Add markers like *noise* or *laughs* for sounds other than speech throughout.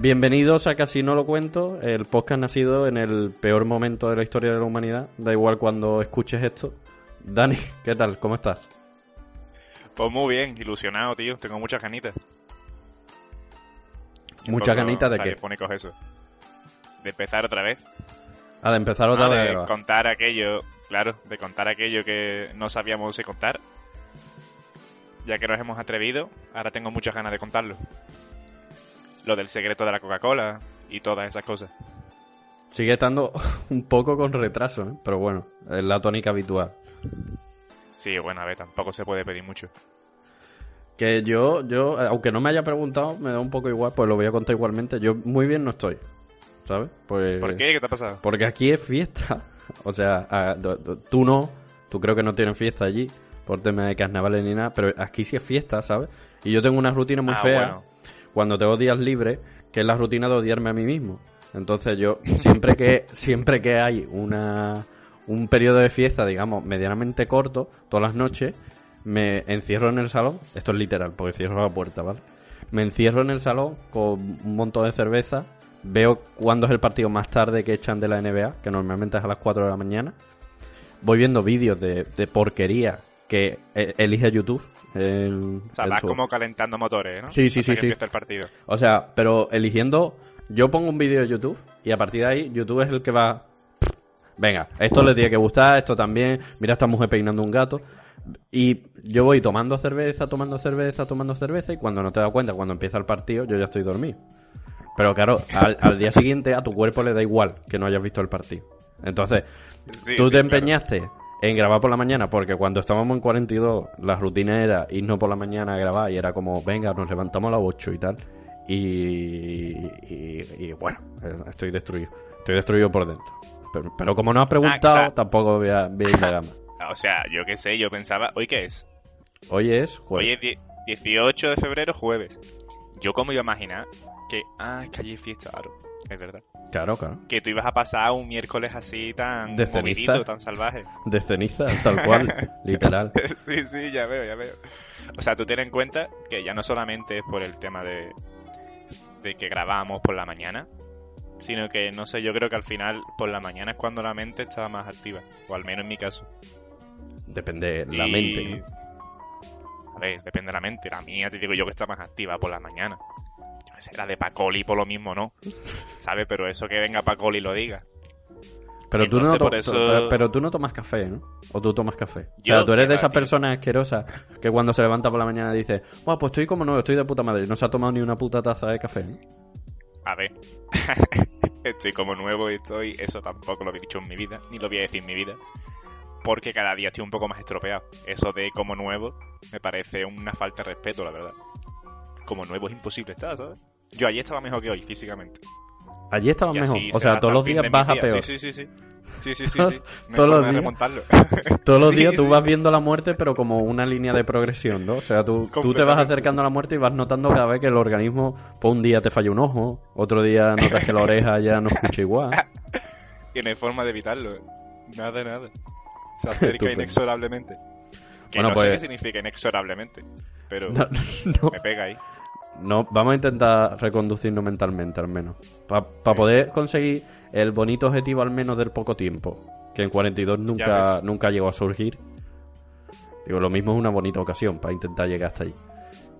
Bienvenidos a Casi No Lo Cuento, el podcast nacido en el peor momento de la historia de la humanidad. Da igual cuando escuches esto. Dani, ¿qué tal? ¿Cómo estás? Pues muy bien, ilusionado, tío. Tengo muchas ganitas. ¿Muchas ganitas de qué? eso. De empezar otra vez. Ah, de empezar otra Ah, vez. De contar aquello, claro, de contar aquello que no sabíamos de contar. Ya que nos hemos atrevido, ahora tengo muchas ganas de contarlo. Lo del secreto de la Coca-Cola y todas esas cosas. Sigue estando *laughs* un poco con retraso, ¿eh? pero bueno, es la tónica habitual. Sí, bueno, a ver, tampoco se puede pedir mucho. Que yo, yo, aunque no me haya preguntado, me da un poco igual, pues lo voy a contar igualmente. Yo muy bien no estoy, ¿sabes? Pues, ¿Por qué? ¿Qué te ha pasado? Porque aquí es fiesta. *laughs* O sea, a- tú no, tú creo que no tienes fiesta allí, por tema de carnavales ni nada, pero aquí sí es fiesta, ¿sabes? Y yo tengo una rutina muy Ah, fea bueno. Cuando tengo días libres, que es la rutina de odiarme a mí mismo. Entonces yo, siempre que, *laughs* siempre que hay una, un periodo de fiesta, digamos, medianamente corto, todas las noches, me encierro en el salón, esto es literal, porque cierro la puerta, ¿vale? Me encierro en el salón con un montón de cerveza, veo cuándo es el partido más tarde que echan de la NBA, que normalmente es a las 4 de la mañana, voy viendo vídeos de, de porquería que eh, elige YouTube. El- O sea, el vas como calentando motores, ¿no? Sí, sí, Hasta sí, que sí. empiece el partido. o sea, pero eligiendo. Yo pongo un vídeo de YouTube y a partir de ahí, YouTube es el que va. Venga, esto le tiene que gustar, esto también. Mira, esta mujer peinando un gato. Y yo voy tomando cerveza, tomando cerveza, tomando cerveza. Y cuando no te das cuenta, cuando empieza el partido, yo ya estoy dormido. Pero claro, al, al día siguiente a tu cuerpo le da igual que no hayas visto el partido. Entonces, Sí, tú te claro. empeñaste en grabar por la mañana, porque cuando estábamos en 42, la rutina era irnos por la mañana a grabar y era como, venga, nos levantamos a las 8 y tal. Y, y, y, bueno, estoy destruido. Estoy destruido por dentro. Pero, pero como no has preguntado, Ah, o sea- tampoco voy a, voy a más. O sea, yo qué sé, yo pensaba, ¿hoy qué es? Hoy es jueves. Hoy es die- 18 de febrero, jueves. Yo como iba a imaginar que, ah, es que allí es fiesta, claro, es verdad. Claro, claro. Que tú ibas a pasar un miércoles así tan De ceniza. tan salvaje. De ceniza, tal cual, *laughs* literal. sí, sí, ya veo, ya veo. O sea, tú ten en cuenta que ya no solamente es por el tema de, de que grabamos por la mañana, sino que, no sé, yo creo que al final por la mañana es cuando la mente estaba más activa, o al menos en mi caso. Depende de la mente, ¿no? A ver, depende de la mente. La mía te digo yo que está más activa por la mañana. Sé, la de Pacoli por lo mismo no. ¿Sabes? Pero eso que venga Pacoli y lo diga. Pero tú, no eso- pero, pero tú no tomas café, ¿no? O tú tomas café. O Yo, sea, tú eres de esas personas asquerosas que cuando se levanta por la mañana dice, Buah, pues estoy como nuevo, estoy de puta madre. No se ha tomado ni una puta taza de café, ¿no? A ver. *laughs* estoy como nuevo y estoy. Eso tampoco lo he dicho en mi vida, ni lo voy a decir en mi vida. Porque cada día estoy un poco más estropeado. Eso de como nuevo me parece una falta de respeto, la verdad. Como nuevo es imposible estar, ¿sabes? Yo ayer estaba mejor que hoy, físicamente. Allí estabas Y mejor. O sea, todos los días vas a peor. Sí, sí, sí. sí. Sí, sí. *laughs* No *laughs* Todos los días. Todos los días tú vas viendo la muerte, pero como una línea de progresión, ¿no? O sea, tú, tú te vas acercando a la muerte y vas notando cada vez que el organismo, pues un día te falla un ojo, otro día notas que la oreja ya no escucha igual. Y no hay forma de evitarlo. Nada, nada. Se acerca inexorablemente. Que Bueno, no pues- sé qué significa inexorablemente. Pero *laughs* No, no, me pega ahí. No, vamos a intentar reconducirnos mentalmente al menos. Para Sí. poder conseguir el bonito objetivo al menos del poco tiempo. Que en 42 nunca, nunca llegó a surgir. Digo, lo mismo es una bonita ocasión para intentar llegar hasta allí.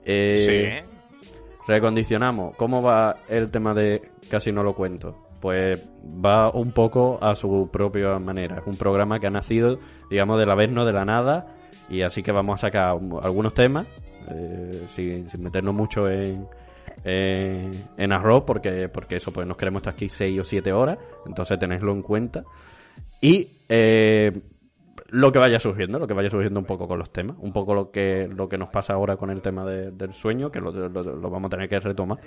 Eh, sí. Recondicionamos. ¿Cómo va el tema de Casi no lo cuento? Pues va un poco a su propia manera. Es un programa que ha nacido, digamos, de la vez, no de la nada. Y así que vamos a sacar un- algunos temas, eh, sin, meternos mucho en, en, arroz, porque, porque eso, pues nos queremos estar aquí 6 o 7 horas. Entonces tenedlo en cuenta. Y eh, lo que vaya surgiendo, lo que vaya surgiendo un poco con los temas, un poco lo que lo que nos pasa ahora con el tema de- del sueño, que lo vamos a tener que retomar.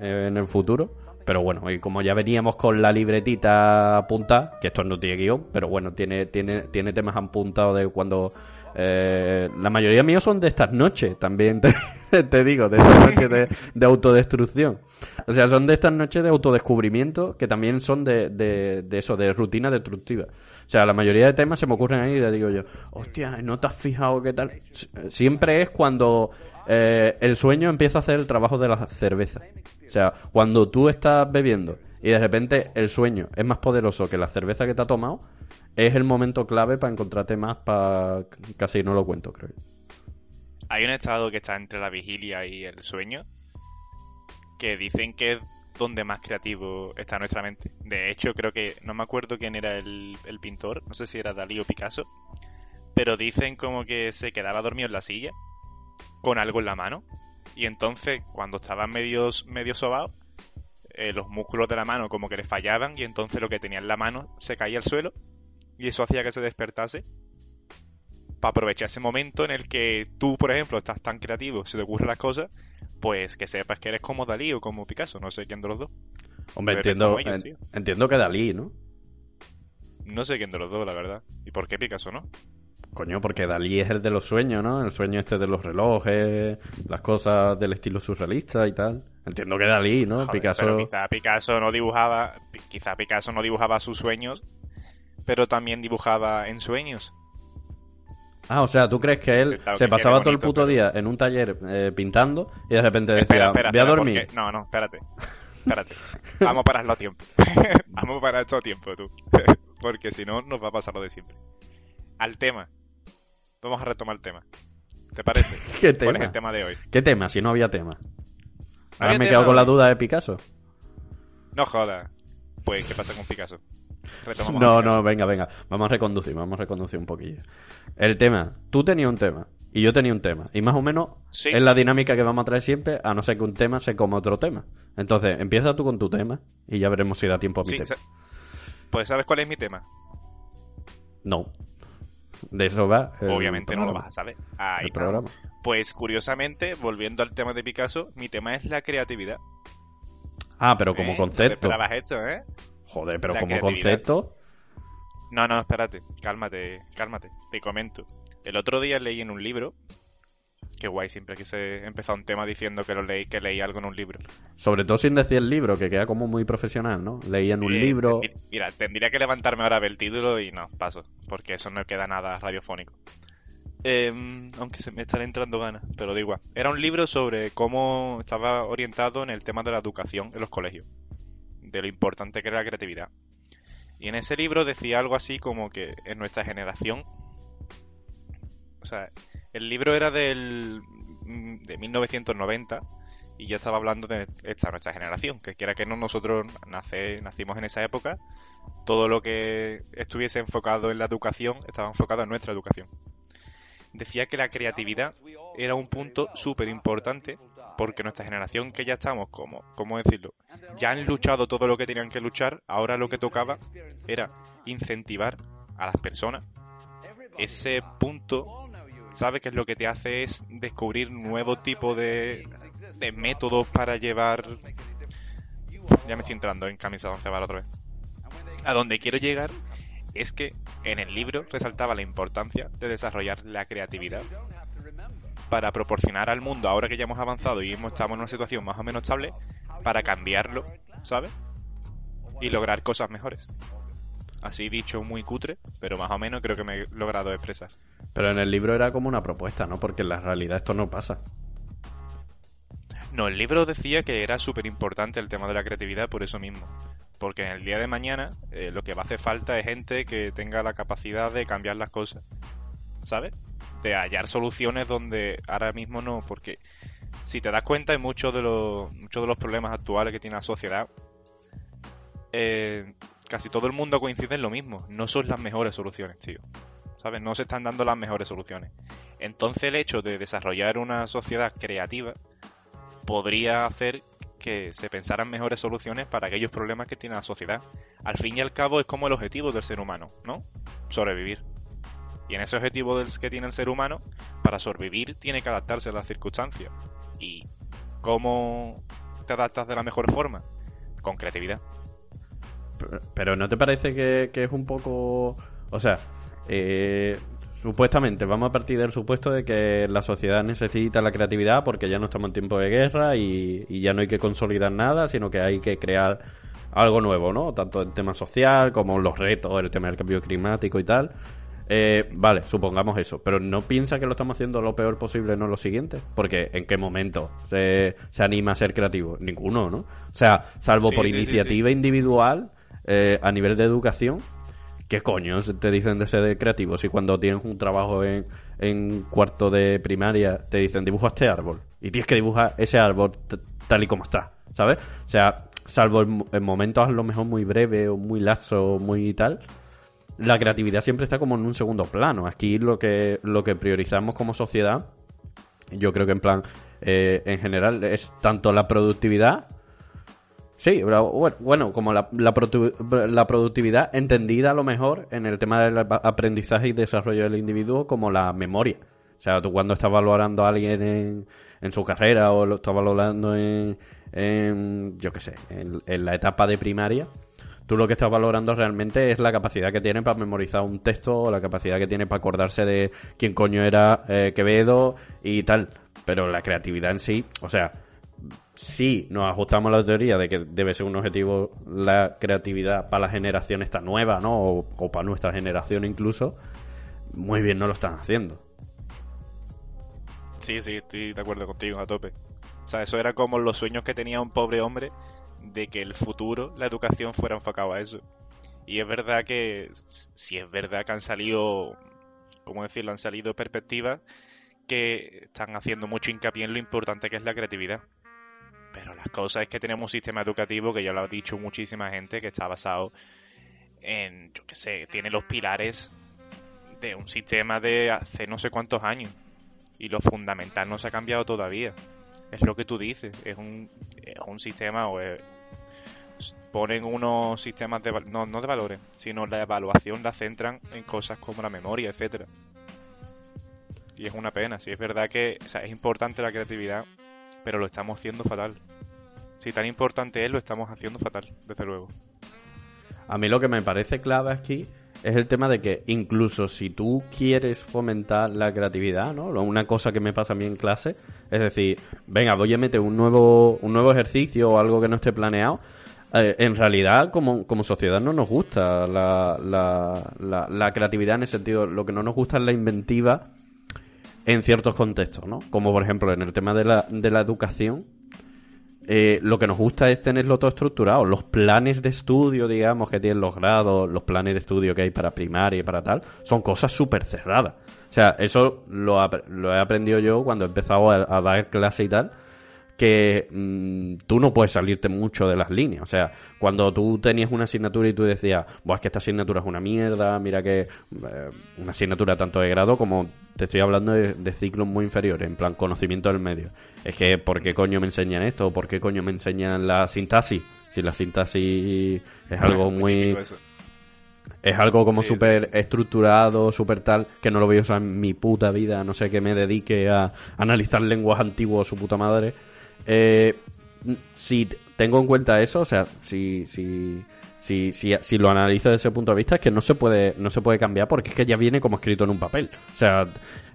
eh, en el futuro. Pero bueno, y como ya veníamos con la libretita apuntada, que esto no tiene guion, pero bueno, tiene, tiene, tiene temas apuntados de cuando... eh, la mayoría míos son de estas noches, también *laughs* te, digo, de estas noches de, de autodestrucción. O sea, son de estas noches de autodescubrimiento que también son de, de, de eso, de rutina destructiva. O sea, la mayoría de temas se me ocurren ahí y digo yo, hostia, ¿no te has fijado qué tal? Siempre es cuando eh, el sueño empieza a hacer el trabajo de la cerveza. O sea, cuando tú estás bebiendo y de repente el sueño es más poderoso que la cerveza que te ha tomado, es el momento clave para encontrarte más para... Casi no lo cuento, creo. Hay un estado que está entre la vigilia y el sueño que dicen que es donde más creativo está nuestra mente. De hecho, creo que no me acuerdo quién era el, el pintor, no sé si era Dalí o Picasso, pero dicen como que se quedaba dormido en la silla con algo en la mano y entonces cuando estaba medio, medio sobado, eh, los músculos de la mano como que le fallaban y entonces lo que tenía en la mano se caía al suelo y eso hacía que se despertase para aprovechar ese momento en el que tú, por ejemplo, estás tan creativo, se te ocurren las cosas, pues que sepas que eres como Dalí o como Picasso, no sé quién de los dos. Hombre, Pero entiendo, ellos, en- entiendo que Dalí, ¿no? No sé quién de los dos, la verdad. ¿Y por qué Picasso no? Coño, porque Dalí es el de los sueños, ¿no? El sueño este de los relojes, las cosas del estilo surrealista y tal. Entiendo que Dalí, ¿no? Joder, Picasso... Pero quizá Picasso no dibujaba, quizá Picasso no dibujaba sus sueños, pero también dibujaba en sueños. Ah, o sea, ¿tú crees que él Claro se que pasaba todo el puto pero- día en un taller eh, pintando y de repente decía, Espera, espera, voy a dormir? porque- No, no, espérate. *laughs* Espérate. Vamos a pararlo a tiempo. *laughs* Vamos a parar esto a tiempo, tú. *laughs* porque si no, nos va a pasar lo de siempre. Al tema. Vamos a retomar el tema. ¿Te parece? *laughs* ¿Qué ¿Cuál es tema? el tema de hoy? ¿Qué tema? Si no había tema. Ahora había me he tema quedado con la duda de Picasso. No jodas. Pues, ¿qué pasa con Picasso? Retomamos No, Picasso. no, venga, venga. Vamos a reconducir, vamos a reconducir un poquillo. El tema. Tú tenías un tema y yo tenía un tema. Y más o menos Sí. es la dinámica que vamos a traer siempre, a no ser que un tema se coma otro tema. Entonces, empieza tú con tu tema y ya veremos si da tiempo a mi Sí, tema. Pues, ¿sabes cuál es mi tema? No. De eso va. Obviamente no lo vas a saber. Ahí El está. programa. Pues, curiosamente, volviendo al tema de Picasso, mi tema es la creatividad. Ah, pero como ¿Eh? ¿No te concepto. esperabas esto, ¿eh? Joder, pero La como concepto. No, no, espérate, cálmate, cálmate, te comento. El otro día leí en un libro, que guay, siempre quise empezar un tema diciendo que lo leí, que leí algo en un libro. Sobre todo sin decir el libro, que queda como muy profesional, ¿no? Leí en un Eh, libro. Mira, tendría que levantarme ahora a ver el título y no, paso, porque eso no queda nada radiofónico. Em, aunque se me están entrando ganas, pero da igual. Era un libro sobre cómo estaba orientado en el tema de la educación en los colegios, de lo importante que era la creatividad. Y en ese libro decía algo así como que en nuestra generación, o sea, el libro era del mm, de 1990 y yo estaba hablando de esta nuestra generación, que quiera que no nosotros nace, nacimos en esa época, todo lo que estuviese enfocado en la educación estaba enfocado en nuestra educación. Decía que la creatividad era un punto súper importante porque nuestra generación que ya estamos, como, ¿cómo decirlo? Ya han luchado todo lo que tenían que luchar, ahora lo que tocaba era incentivar a las personas ese punto, ¿sabes? Que es lo que te hace es descubrir nuevo tipo de, de métodos para llevar... Ya me estoy entrando en camisa de once otra vez. A donde quiero llegar es que en el libro resaltaba la importancia de desarrollar la creatividad para proporcionar al mundo, ahora que ya hemos avanzado y estamos en una situación más o menos estable, para cambiarlo, ¿sabes? Y lograr cosas mejores. Así dicho muy cutre, pero más o menos creo que me he logrado expresar. Pero en el libro era como una propuesta, ¿no? Porque en la realidad esto no pasa. No, el libro decía que era súper importante el tema de la creatividad por eso mismo. Porque en el día de mañana eh, lo que va a hacer falta es gente que tenga la capacidad de cambiar las cosas. ¿Sabes? De hallar soluciones donde ahora mismo no. Porque si te das cuenta, en muchos de los, muchos de los problemas actuales que tiene la sociedad, eh, casi todo el mundo coincide en lo mismo. No son las mejores soluciones, tío. ¿Sabes? No se están dando las mejores soluciones. Entonces el hecho de desarrollar una sociedad creativa podría hacer que se pensaran mejores soluciones para aquellos problemas que tiene la sociedad. Al fin y al cabo es como el objetivo del ser humano, ¿no? Sobrevivir. Y en ese objetivo del que tiene el ser humano, para sobrevivir tiene que adaptarse a las circunstancias. Y cómo te adaptas de la mejor forma? Con creatividad. Pero ¿no te parece que, es un poco... O sea, eh, supuestamente vamos a partir del supuesto de que la sociedad necesita la creatividad porque ya no estamos en tiempo de guerra y, y ya no hay que consolidar nada, sino que hay que crear algo nuevo, ¿no? Tanto el tema social como los retos, el tema del cambio climático y tal. Eh, vale, supongamos eso, pero ¿no piensa que lo estamos haciendo lo peor posible, no lo siguiente? Porque ¿en qué momento se, se anima a ser creativo? Ninguno, ¿no? O sea, salvo por iniciativa individual eh, a nivel de educación, ¿qué coño te dicen de ser creativo? Si cuando tienes un trabajo en, en cuarto de primaria te dicen dibuja este árbol y tienes que dibujar ese árbol tal y como está, ¿sabes? O sea, salvo en, momentos a lo mejor muy breves o muy laxos o muy tal, la creatividad siempre está como en un segundo plano. Aquí lo que, lo que priorizamos como sociedad, yo creo que en plan, eh, en general, es tanto la productividad. Sí, bueno, como la, la, productividad entendida a lo mejor en el tema del aprendizaje y desarrollo del individuo como la memoria. O sea, tú cuando estás valorando a alguien en, en su carrera o lo estás valorando en, en yo qué sé, en, la etapa de primaria, tú lo que estás valorando realmente es la capacidad que tiene para memorizar un texto o la capacidad que tiene para acordarse de quién coño era eh, Quevedo y tal. Pero la creatividad en sí, o sea, si nos ajustamos a la teoría de que debe ser un objetivo la creatividad para la generación esta nueva, ¿no? O, o para nuestra generación incluso, muy bien no lo están haciendo. Sí, sí, estoy de acuerdo contigo, a tope. O sea, eso era como los sueños que tenía un pobre hombre de que el futuro, la educación fuera enfocado a eso. Y es verdad que, si es verdad que han salido, ¿cómo decirlo? Han salido perspectivas que están haciendo mucho hincapié en lo importante que es la creatividad. Pero las cosas es que tenemos un sistema educativo que ya lo ha dicho muchísima gente que está basado en, yo qué sé, tiene los pilares de un sistema de hace no sé cuántos años. Y lo fundamental no se ha cambiado todavía es lo que tú dices, es un, es un sistema ponen unos sistemas de no, no de valores, sino la evaluación la centran en cosas como la memoria, etcétera. Y es una pena, si es verdad que es importante la creatividad, pero lo estamos haciendo fatal. Si tan importante es, lo estamos haciendo fatal, desde luego. A mí lo que me parece clave aquí es el tema de que incluso si tú quieres fomentar la creatividad, ¿no? Una cosa que me pasa a mí en clase, es decir, venga, voy a meter un nuevo, un nuevo ejercicio o algo que no esté planeado. Eh, en realidad, como, como sociedad, no nos gusta la, la, la, creatividad en el sentido, lo que no nos gusta es la inventiva en ciertos contextos, ¿no? Como por ejemplo en el tema de la, de la educación, eh, lo que nos gusta es tenerlo todo estructurado. Los planes de estudio, digamos, que tienen los grados, los planes de estudio que hay para primaria y para tal, son cosas súper cerradas. O sea, eso lo, lo, he aprendido yo cuando he empezado a dar clase y tal que mm, tú no puedes salirte mucho de las líneas. O sea, cuando tú tenías una asignatura y tú decías, Buah, es que esta asignatura es una mierda, mira que eh, una asignatura tanto de grado como te estoy hablando de, ciclos muy inferiores, en plan conocimiento del medio. Es que, ¿por qué coño me enseñan esto? ¿Por qué coño me enseñan la sintaxis? Si la sintaxis es algo muy... Es algo como súper estructurado, súper tal, que no lo voy a usar en mi puta vida, no sé que me dedique a analizar lenguas antiguos, su puta madre eh, si tengo en cuenta eso, o sea, si, si, si, si, lo analizo desde ese punto de vista, es que no se puede, no se puede cambiar porque es que ya viene como escrito en un papel. O sea,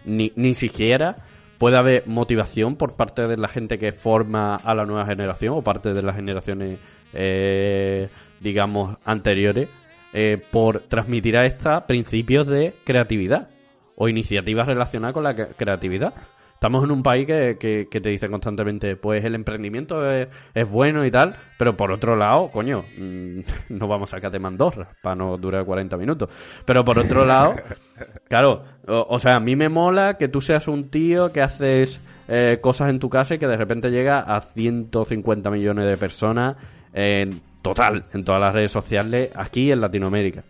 ni, ni siquiera puede haber motivación por parte de la gente que forma a la nueva generación o parte de las generaciones, eh, digamos, anteriores, eh, por transmitir a esta principios de creatividad o iniciativas relacionadas con la creatividad. Estamos en un país que, que, te dice constantemente, pues el emprendimiento es, bueno y tal, pero por otro lado, coño, mm, *laughs* no vamos a de Mandorra para no durar 40 minutos. Pero por otro *laughs* lado, claro, o, sea, a mí me mola que tú seas un tío que haces eh, cosas en tu casa y que de repente llega a 150 millones de personas en total, en todas las redes sociales, aquí en Latinoamérica.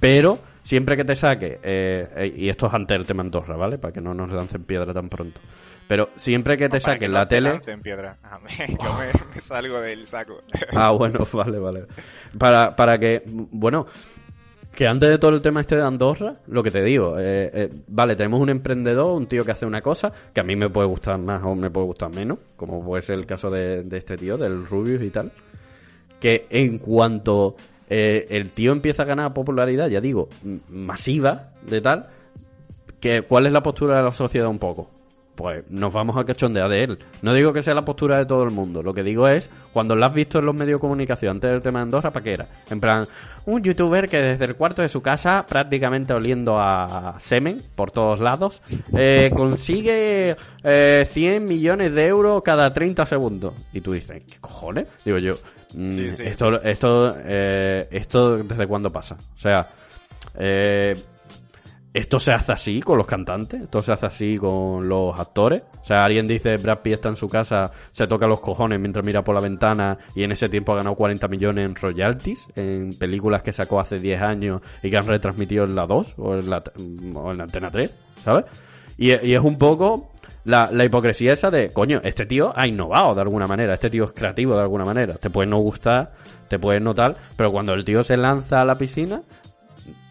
Pero siempre que te saque, eh, eh, y esto es antes del tema Andorra, ¿vale? Para que no nos lancen piedra tan pronto. Pero siempre que te saque la tele. piedra. *laughs* yo *laughs* me, salgo del saco. ah, bueno, *laughs* vale, vale. Para, para que, bueno, Que antes de todo el tema este de Andorra, lo que te digo, eh, eh, vale, tenemos un emprendedor, un tío que hace una cosa, que a mí me puede gustar más o me puede gustar menos, como puede ser el caso de, de este tío, del Rubius y tal, que en cuanto eh, el tío empieza a ganar popularidad, ya digo, masiva de tal, que ¿cuál es la postura de la sociedad un poco? Pues nos vamos a cachondear de él. No digo que sea la postura de todo el mundo. Lo que digo es, cuando lo has visto en los medios de comunicación antes del tema de Andorra, ¿para qué era? En plan, un youtuber que desde el cuarto de su casa, prácticamente oliendo a semen por todos lados, eh, consigue eh, 100 millones de euros cada 30 segundos. Y tú dices, ¿qué cojones? Digo yo, Sí, sí. esto, esto, eh, esto desde cuándo pasa? O sea, eh, esto se hace así con los cantantes, esto se hace así con los actores. O sea, alguien dice Brad Pitt está en su casa, se toca los cojones mientras mira por la ventana y en ese tiempo ha ganado 40 millones en royalties, en películas que sacó hace 10 años y que han retransmitido en la 2 o en la, o en la Antena 3, ¿sabes? Y, y es un poco la, la hipocresía esa de, coño, este tío ha innovado de alguna manera, este tío es creativo de alguna manera. Te puede no gustar, te puede no tal, pero cuando el tío se lanza a la piscina,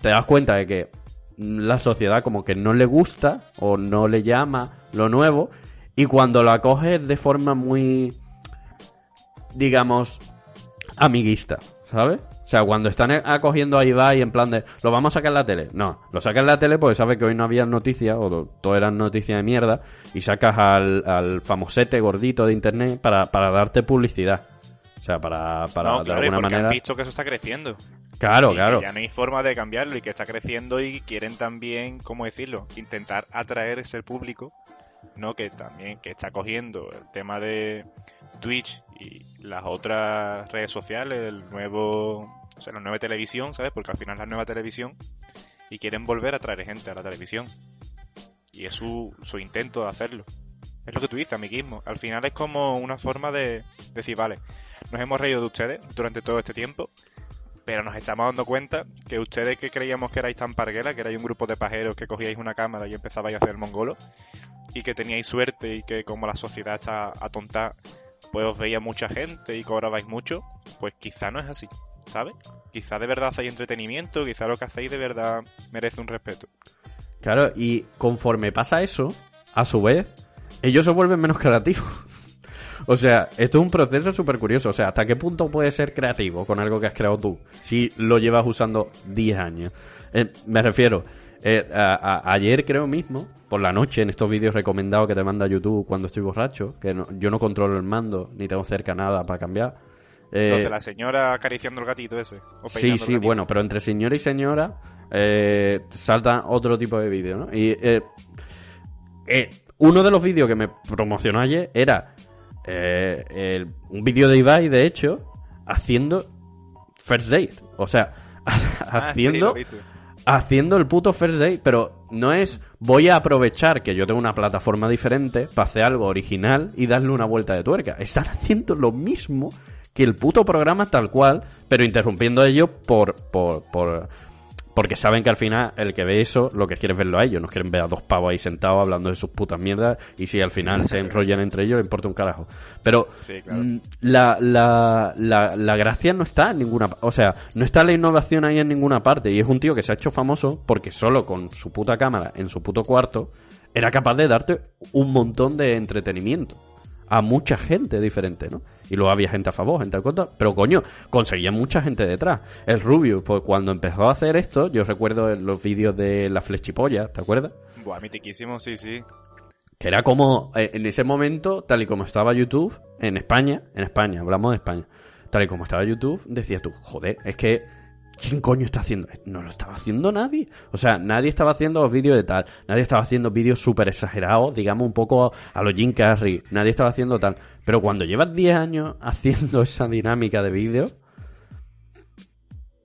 te das cuenta de que la sociedad como que no le gusta o no le llama lo nuevo y cuando lo acoges de forma muy digamos amiguista, ¿sabes? O sea, cuando están acogiendo a Ibai en plan de lo vamos a sacar en la tele. No, lo sacas en la tele porque sabes que hoy no había noticias o todo eran noticias de mierda y sacas al, al famosete gordito de internet para, para darte publicidad. O sea, para, para no, de claro, alguna manera... visto que eso está creciendo. Claro, Y claro. Ya no hay forma de cambiarlo y que está creciendo y quieren también, ¿cómo decirlo? Intentar atraer ese público, ¿no? Que también que está cogiendo el tema de Twitch y las otras redes sociales, el nuevo, o sea, la nueva televisión, ¿sabes? Porque al final es la nueva televisión y quieren volver a traer gente a la televisión. Y es su, su intento de hacerlo. Es lo que tú dices, amiguismo. Al final es como una forma de decir, vale, nos hemos reído de ustedes durante todo este tiempo, pero nos estamos dando cuenta que ustedes que creíamos que erais tan parguelas, que erais un grupo de pajeros que cogíais una cámara y empezabais a hacer el mongolo, y que teníais suerte y que como la sociedad está atontada, pues os veía mucha gente y cobrabais mucho, pues quizá no es así, ¿sabes? Quizá de verdad hacéis entretenimiento, quizá lo que hacéis de verdad merece un respeto. Claro, y conforme pasa eso, a su vez, ellos se vuelven menos creativos. *laughs* o sea, esto es un proceso súper curioso. O sea, ¿hasta qué punto puedes ser creativo con algo que has creado tú? Si lo llevas usando 10 años. Eh, me refiero, eh, a- a- ayer creo mismo, por la noche, en estos vídeos recomendados que te manda YouTube cuando estoy borracho, que no- yo no controlo el mando, ni tengo cerca nada para cambiar. Eh, Los de la señora acariciando el gatito ese. o Sí, sí, bueno, pero entre señora y señora eh, salta otro tipo de vídeo, ¿no? Y eh, eh, uno de los vídeos que me promocionó ayer era eh, el- un vídeo de Ibai, de hecho, haciendo first date. O sea, *laughs* Ah, haciendo. Haciendo el puto first date, pero no es voy a aprovechar que yo tengo una plataforma diferente para hacer algo original y darle una vuelta de tuerca. Están haciendo lo mismo que el puto programa tal cual, pero interrumpiendo a ellos por, por, por, porque saben que al final el que ve eso lo que quiere es verlo a ellos, no quieren ver a dos pavos ahí sentados hablando de sus putas mierdas y si al final se enrollan entre ellos, importa un carajo. Pero Sí, claro. mm, la, la, la, la gracia no está en ninguna o sea, no está la innovación ahí en ninguna parte y es un tío que se ha hecho famoso porque solo con su puta cámara en su puto cuarto era capaz de darte un montón de entretenimiento a mucha gente diferente, ¿no? Y luego había gente a favor, gente en contra, pero coño, conseguía mucha gente detrás. El Rubio, pues cuando empezó a hacer esto, yo recuerdo los vídeos de la flechipolla, ¿te acuerdas? Buah, mitiquísimo, sí, sí. Que era como, eh, en ese momento, tal y como estaba YouTube, en España, en España, hablamos de España, tal y como estaba YouTube, decías tú, joder, es que, ¿quién coño está haciendo? esto? No lo estaba haciendo nadie. O sea, nadie estaba haciendo los vídeos de tal, nadie estaba haciendo vídeos súper exagerados, digamos un poco a los Jim Carrey, nadie estaba haciendo tal. Pero cuando llevas 10 años *laughs* haciendo esa dinámica de vídeos,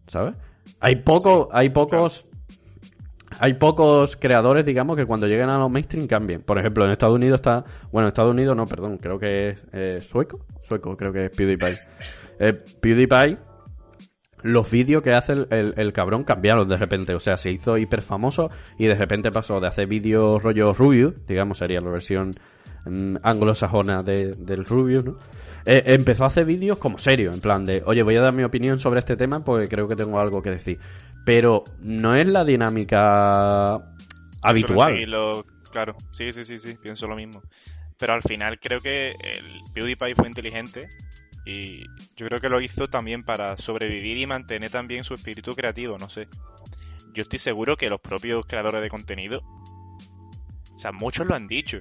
¿sabes? Hay poco, hay pocos hay pocos creadores, digamos, que cuando lleguen a los mainstream cambien. Por ejemplo, en Estados Unidos está... Bueno, en Estados Unidos no, perdón, creo que es eh, sueco. Sueco, creo que es PewDiePie. Eh, PewDiePie, los vídeos que hace el, el- cabrón cambiaron de repente. O sea, se hizo hiper famoso y de repente pasó de hacer vídeos rollo Rubius, digamos, sería la versión mm, anglosajona de, del Rubius, ¿no? Eh, empezó a hacer vídeos como serio, en plan de, oye, voy a dar mi opinión sobre este tema porque creo que tengo algo que decir. pero no es la dinámica habitual. Seguirlo, claro, sí, sí, sí, sí, pienso lo mismo. Pero al final creo que el PewDiePie fue inteligente y yo creo que lo hizo también para sobrevivir y mantener también su espíritu creativo, no sé. Yo estoy seguro que los propios creadores de contenido, o sea, muchos lo han dicho,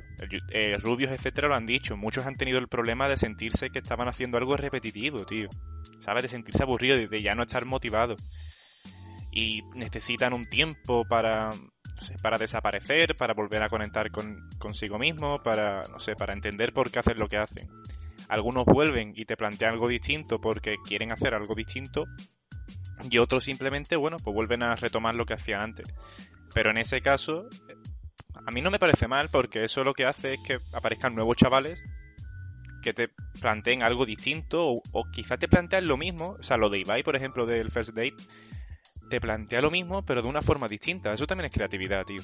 eh, Rubios, etcétera, lo han dicho. Muchos han tenido el problema de sentirse que estaban haciendo algo repetitivo, tío. ¿Sabes? De sentirse aburrido, de ya no estar motivado. Y necesitan un tiempo para para desaparecer, para volver a conectar con, consigo mismo, para, no sé, para entender por qué hacen lo que hacen. Algunos vuelven y te plantean algo distinto porque quieren hacer algo distinto y otros simplemente, bueno, pues vuelven a retomar lo que hacían antes. Pero en ese caso, a mí no me parece mal porque eso lo que hace es que aparezcan nuevos chavales que te planteen algo distinto o, o quizá te plantean lo mismo, o sea, lo de Ibai, por ejemplo, del First Date, te plantea lo mismo, pero de una forma distinta. Eso también es creatividad, tío.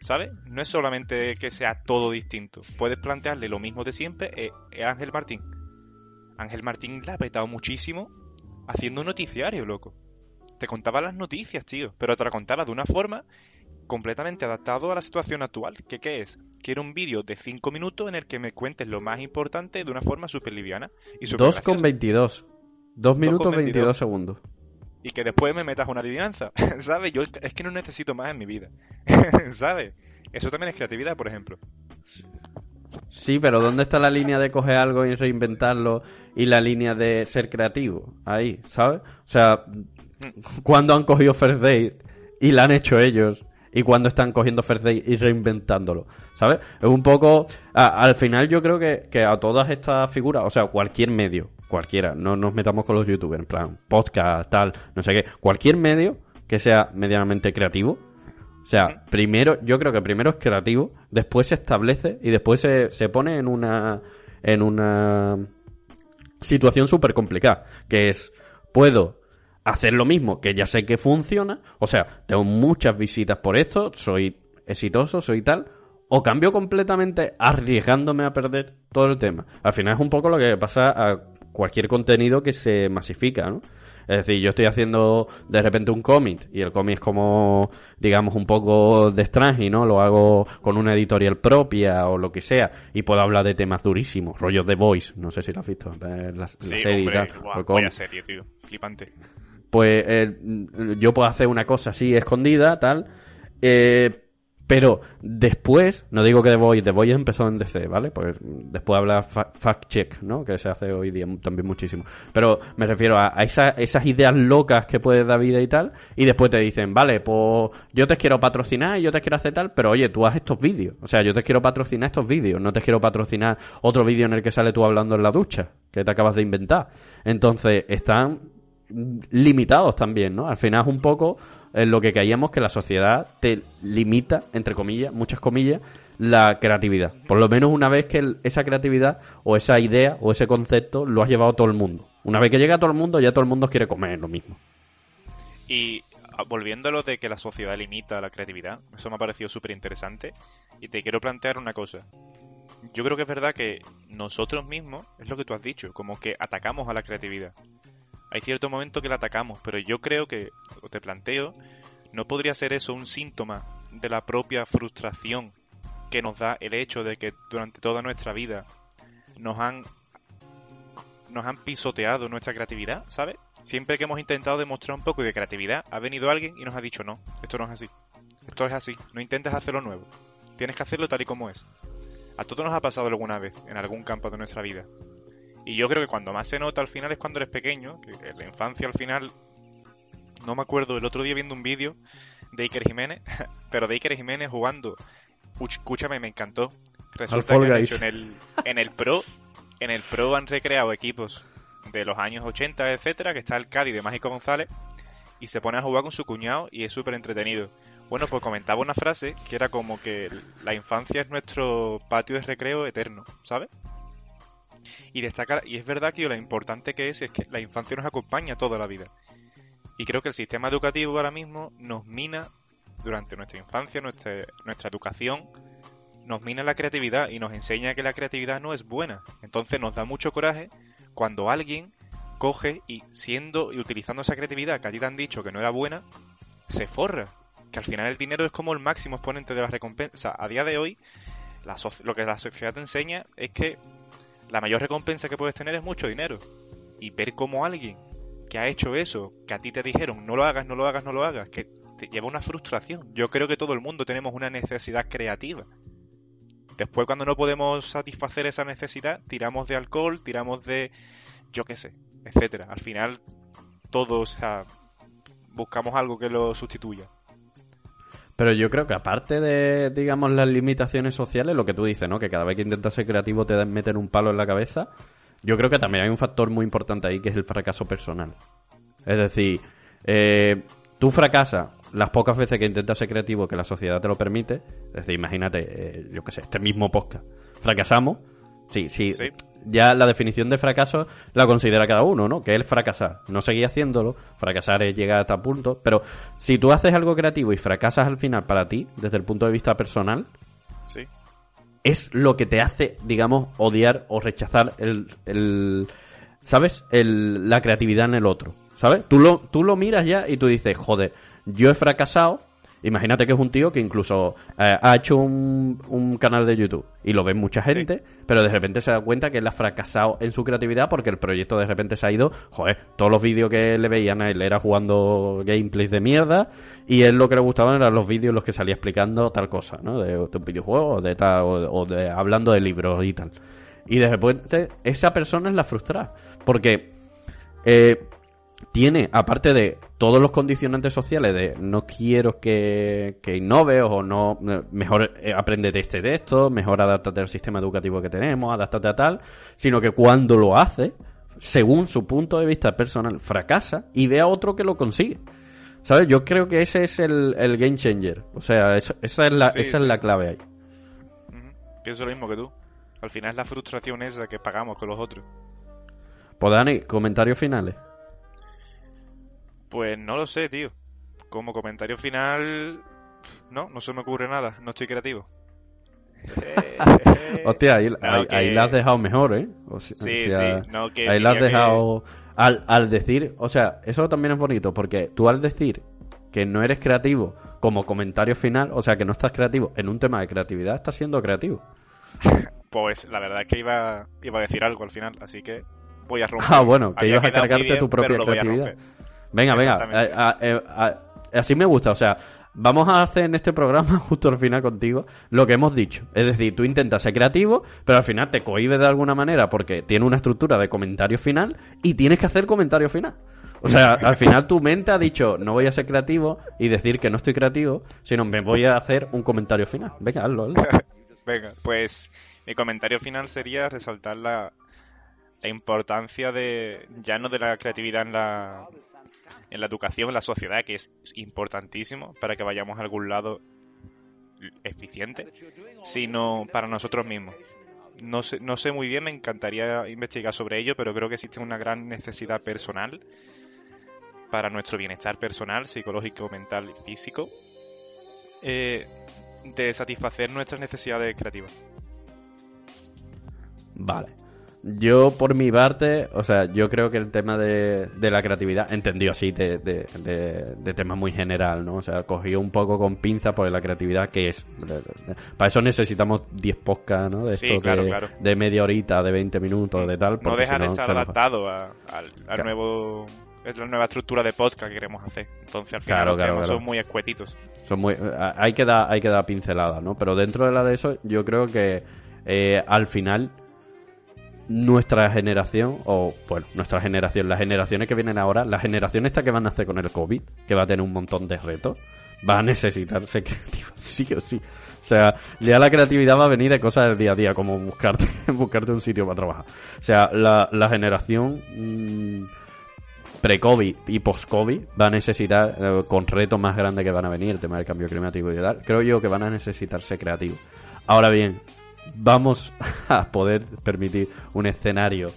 ¿Sabes? No es solamente que sea todo distinto. Puedes plantearle lo mismo de siempre eh, eh, Ángel Martín. Ángel Martín la ha petado muchísimo haciendo noticiario, loco. Te contaba las noticias, tío, pero te la contaba de una forma completamente adaptado a la situación actual. ¿Qué, qué es? Quiero un vídeo de 5 minutos en el que me cuentes lo más importante de una forma súper liviana. y 2 con 22. 2 minutos 22 segundos y que después me metas una adivinanza, *laughs* ¿sabes? Yo es que no necesito más en mi vida, *laughs* ¿sabes? Eso también es creatividad, por ejemplo. Sí, pero ¿dónde está la línea de coger algo y reinventarlo y la línea de ser creativo? Ahí, ¿sabes? O sea, cuando han cogido First Date y la han hecho ellos y cuando están cogiendo First Date y reinventándolo, ¿sabes? Es un poco... al final yo creo que, que a todas estas figuras, o sea, cualquier medio, cualquiera, no nos metamos con los youtubers, en plan, podcast, tal, no sé qué, cualquier medio que sea medianamente creativo. O sea, primero, yo creo que primero es creativo, después se establece y después se, se pone en una, en una situación súper complicada, que es, puedo hacer lo mismo que ya sé que funciona, o sea, tengo muchas visitas por esto, soy exitoso, soy tal, o cambio completamente arriesgándome a perder todo el tema. Al final es un poco lo que pasa a cualquier contenido que se masifica, ¿no? Es decir, yo estoy haciendo de repente un cómic y el cómic es como, digamos, un poco de extraño, ¿no? Lo hago con una editorial propia o lo que sea y puedo hablar de temas durísimos, rollos de Voice, no sé si lo has visto, la, sí, serie hombre, serie, tío, flipante. Pues eh, yo puedo hacer una cosa así escondida, tal, eh, pero después, no digo que The Voice, The Voice empezó en DC, ¿vale? Pues después habla fact check, ¿no? Que se hace hoy día también muchísimo. Pero me refiero a, esas ideas locas que puede dar vida y tal, y después te dicen, vale, pues yo te quiero patrocinar y yo te quiero hacer tal, pero oye, tú haz estos vídeos. O sea, yo te quiero patrocinar estos vídeos, no te quiero patrocinar otro vídeo en el que sale tú hablando en la ducha, que te acabas de inventar. Entonces, están limitados también, ¿no? Al final es un poco en lo que caíamos que la sociedad te limita, entre comillas, muchas comillas, la creatividad. Por lo menos una vez que esa creatividad o esa idea o ese concepto lo has llevado todo el mundo. Una vez que llega a todo el mundo, ya todo el mundo quiere comer lo mismo. Y ah, volviendo a lo de que la sociedad limita la creatividad, eso me ha parecido súper interesante. Y te quiero plantear una cosa. Yo creo que es verdad que nosotros mismos, es lo que tú has dicho, como que atacamos a la creatividad hay cierto momento que la atacamos, pero yo creo que, o te planteo, no podría ser eso un síntoma de la propia frustración que nos da el hecho de que durante toda nuestra vida nos han nos han pisoteado nuestra creatividad, ¿sabes? Siempre que hemos intentado demostrar un poco de creatividad, ha venido alguien y nos ha dicho no, esto no es así. Esto es así, no intentes hacerlo nuevo. Tienes que hacerlo tal y como es. A todos nos ha pasado alguna vez en algún campo de nuestra vida. Y yo creo que cuando más se nota al final es cuando eres pequeño, que en la infancia al final, no me acuerdo, el otro día viendo un vídeo de Iker Jiménez, *laughs* pero de Iker Jiménez jugando, escúchame, me encantó. Resulta que en el, en el Pro, en el Pro han recreado equipos de los años 80, etcétera, que está el Cádiz de Mágico González, y se pone a jugar con su cuñado y es súper entretenido. Bueno, pues comentaba una frase que era como que la infancia es nuestro patio de recreo eterno, ¿sabes? Y destacar, y es verdad que lo importante que es es que la infancia nos acompaña toda la vida. Y creo que el sistema educativo ahora mismo nos mina durante nuestra infancia, nuestra, nuestra educación, nos mina la creatividad y nos enseña que la creatividad no es buena. Entonces nos da mucho coraje cuando alguien coge y siendo y utilizando esa creatividad que a ti te han dicho que no era buena, se forra. Que al final el dinero es como el máximo exponente de la recompensa. A día de hoy, lo que la sociedad te enseña es que la mayor recompensa que puedes tener es mucho dinero. Y ver cómo alguien que ha hecho eso, que a ti te dijeron no lo hagas, no lo hagas, no lo hagas, que te lleva una frustración. Yo creo que todo el mundo tenemos una necesidad creativa. Después cuando no podemos satisfacer esa necesidad, tiramos de alcohol, tiramos de yo qué sé, etcétera. Al final todos buscamos algo que lo sustituya. Pero yo creo que aparte de, digamos, las limitaciones sociales, lo que tú dices, ¿no? Que cada vez que intentas ser creativo te meten un palo en la cabeza. Yo creo que también hay un factor muy importante ahí que es el fracaso personal. Es decir, eh, tú fracasas las pocas veces que intentas ser creativo que la sociedad te lo permite. Es decir, imagínate, eh, yo qué sé, este mismo podcast. Fracasamos. Sí, sí, sí, ya la definición de fracaso la considera cada uno, ¿no? Que es fracasar. No seguir haciéndolo, fracasar es llegar hasta punto. Pero si tú haces algo creativo y fracasas al final para ti, desde el punto de vista personal, sí. es lo que te hace, digamos, odiar o rechazar el, el ¿sabes? El, la creatividad en el otro, ¿sabes? Tú lo, tú lo miras ya y tú dices, joder, yo he fracasado Imagínate que es un tío que incluso eh, ha hecho un, canal de YouTube y lo ve mucha gente, pero de repente se da cuenta que él ha fracasado en su creatividad porque el proyecto de repente se ha ido. Joder, todos los vídeos que le veían a él era jugando gameplays de mierda y él lo que le gustaban eran los vídeos los que salía explicando tal cosa, ¿no? De, un videojuego de tal, o, de hablando de libros y tal. Y de repente esa persona es la frustrada porque. Eh, tiene, aparte de todos los condicionantes sociales de no quiero que, que innove o no, mejor eh, aprende de este texto, mejor adáptate al sistema educativo que tenemos, adáptate a tal, sino que cuando lo hace, según su punto de vista personal, fracasa y ve a otro que lo consigue. ¿Sabes? Yo creo que ese es el, game changer. O sea, esa, es la, esa es la clave ahí. Pienso lo mismo que tú. Al final es la frustración esa que pagamos con los otros. Pues Dani, comentarios finales. Pues no lo sé, tío. Como comentario final, no, no se me ocurre nada, no estoy creativo. *laughs* Hostia, ahí, ahí, la has dejado mejor, ¿eh? sí, sí, no, que ahí la has dejado... Al, al decir, o sea, eso también es bonito, porque tú al decir que no eres creativo como comentario final, o sea, que no estás creativo en un tema de creatividad, estás siendo creativo. *laughs* Pues la verdad es que iba, iba a decir algo al final, así que voy a romper. Ah, bueno, que ibas a cargarte tu propia creatividad. Venga, venga. Eh, así me gusta. O sea, vamos a hacer en este programa, *laughs* justo al final contigo, lo que hemos dicho. Es decir, tú intentas ser creativo, pero al final te cohibes de alguna manera porque tiene una estructura de comentario final y tienes que hacer comentario final. O sea, al final tu mente ha dicho, no voy a ser creativo y decir que no estoy creativo, sino me voy a hacer un comentario final. Venga, hazlo, hazlo. *laughs* Venga, pues mi comentario final sería resaltar la, la importancia de, ya no de la creatividad en la, en la educación, en la sociedad, que es importantísimo para que vayamos a algún lado eficiente, sino para nosotros mismos. No sé, no sé muy bien, me encantaría investigar sobre ello, pero creo que existe una gran necesidad personal para nuestro bienestar personal, psicológico, mental y físico, eh, de satisfacer nuestras necesidades creativas. Vale. Yo, por mi parte, o sea, yo creo que el tema de, la creatividad, entendido así, de, de, tema muy general, ¿no? O sea, cogido un poco con pinza por la creatividad que es. Para eso necesitamos 10 podcasts, ¿no? De esto de media horita, de 20 minutos, de tal. No deja de estar adaptado a, al, nuevo es la nueva estructura de podcast que queremos hacer. Entonces, al final, son muy escuetitos. Son muy, hay que dar, hay que dar pinceladas, ¿no? Pero dentro de la de eso, yo creo que eh, al final nuestra generación, o bueno, nuestra generación, las generaciones que vienen ahora, la generación esta que van a hacer con el COVID, que va a tener un montón de retos, va a necesitar ser *laughs* creativa, sí o sí. O sea, ya la creatividad va a venir de cosas del día a día, como buscarte, *laughs* buscarte un sitio para trabajar. O sea, la, la generación mm, pre-COVID y post-COVID va a necesitar, eh, con retos más grandes que van a venir, el tema del cambio climático y tal, creo yo que van a necesitar ser creativos. Ahora bien, vamos *laughs* a poder permitir un escenario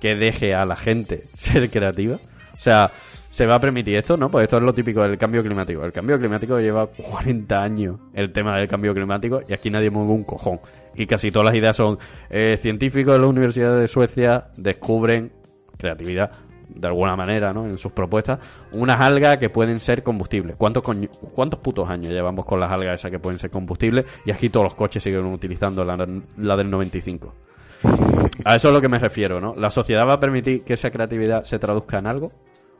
que deje a la gente *laughs* ser creativa. O sea, se va a permitir esto, ¿no? Pues esto es lo típico del cambio climático. El cambio climático lleva 40 años el tema del cambio climático y aquí nadie mueve un cojón. Y casi todas las ideas son eh, científicos de la Universidad de Suecia descubren creatividad de alguna manera, ¿no? En sus propuestas, unas algas que pueden ser combustibles. ¿Cuántos, coño- ¿Cuántos putos años llevamos con las algas esas que pueden ser combustibles? Y aquí todos los coches siguen utilizando la, la del 95. A eso es lo que me refiero, ¿no? ¿La sociedad va a permitir que esa creatividad se traduzca en algo?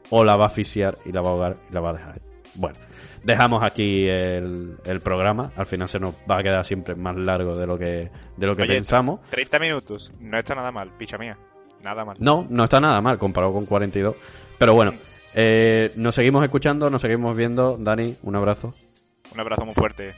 ¿O la va a asfixiar y la va a ahogar y la va a dejar? Bueno, dejamos aquí el, el programa. Al final se nos va a quedar siempre más largo de lo que, de lo que Oye, pensamos. 30 minutos. No está nada mal, picha mía. Nada mal. No, no está nada mal comparado con 42. Pero bueno, eh, nos seguimos escuchando, nos seguimos viendo. Dani, un abrazo. Un abrazo muy fuerte.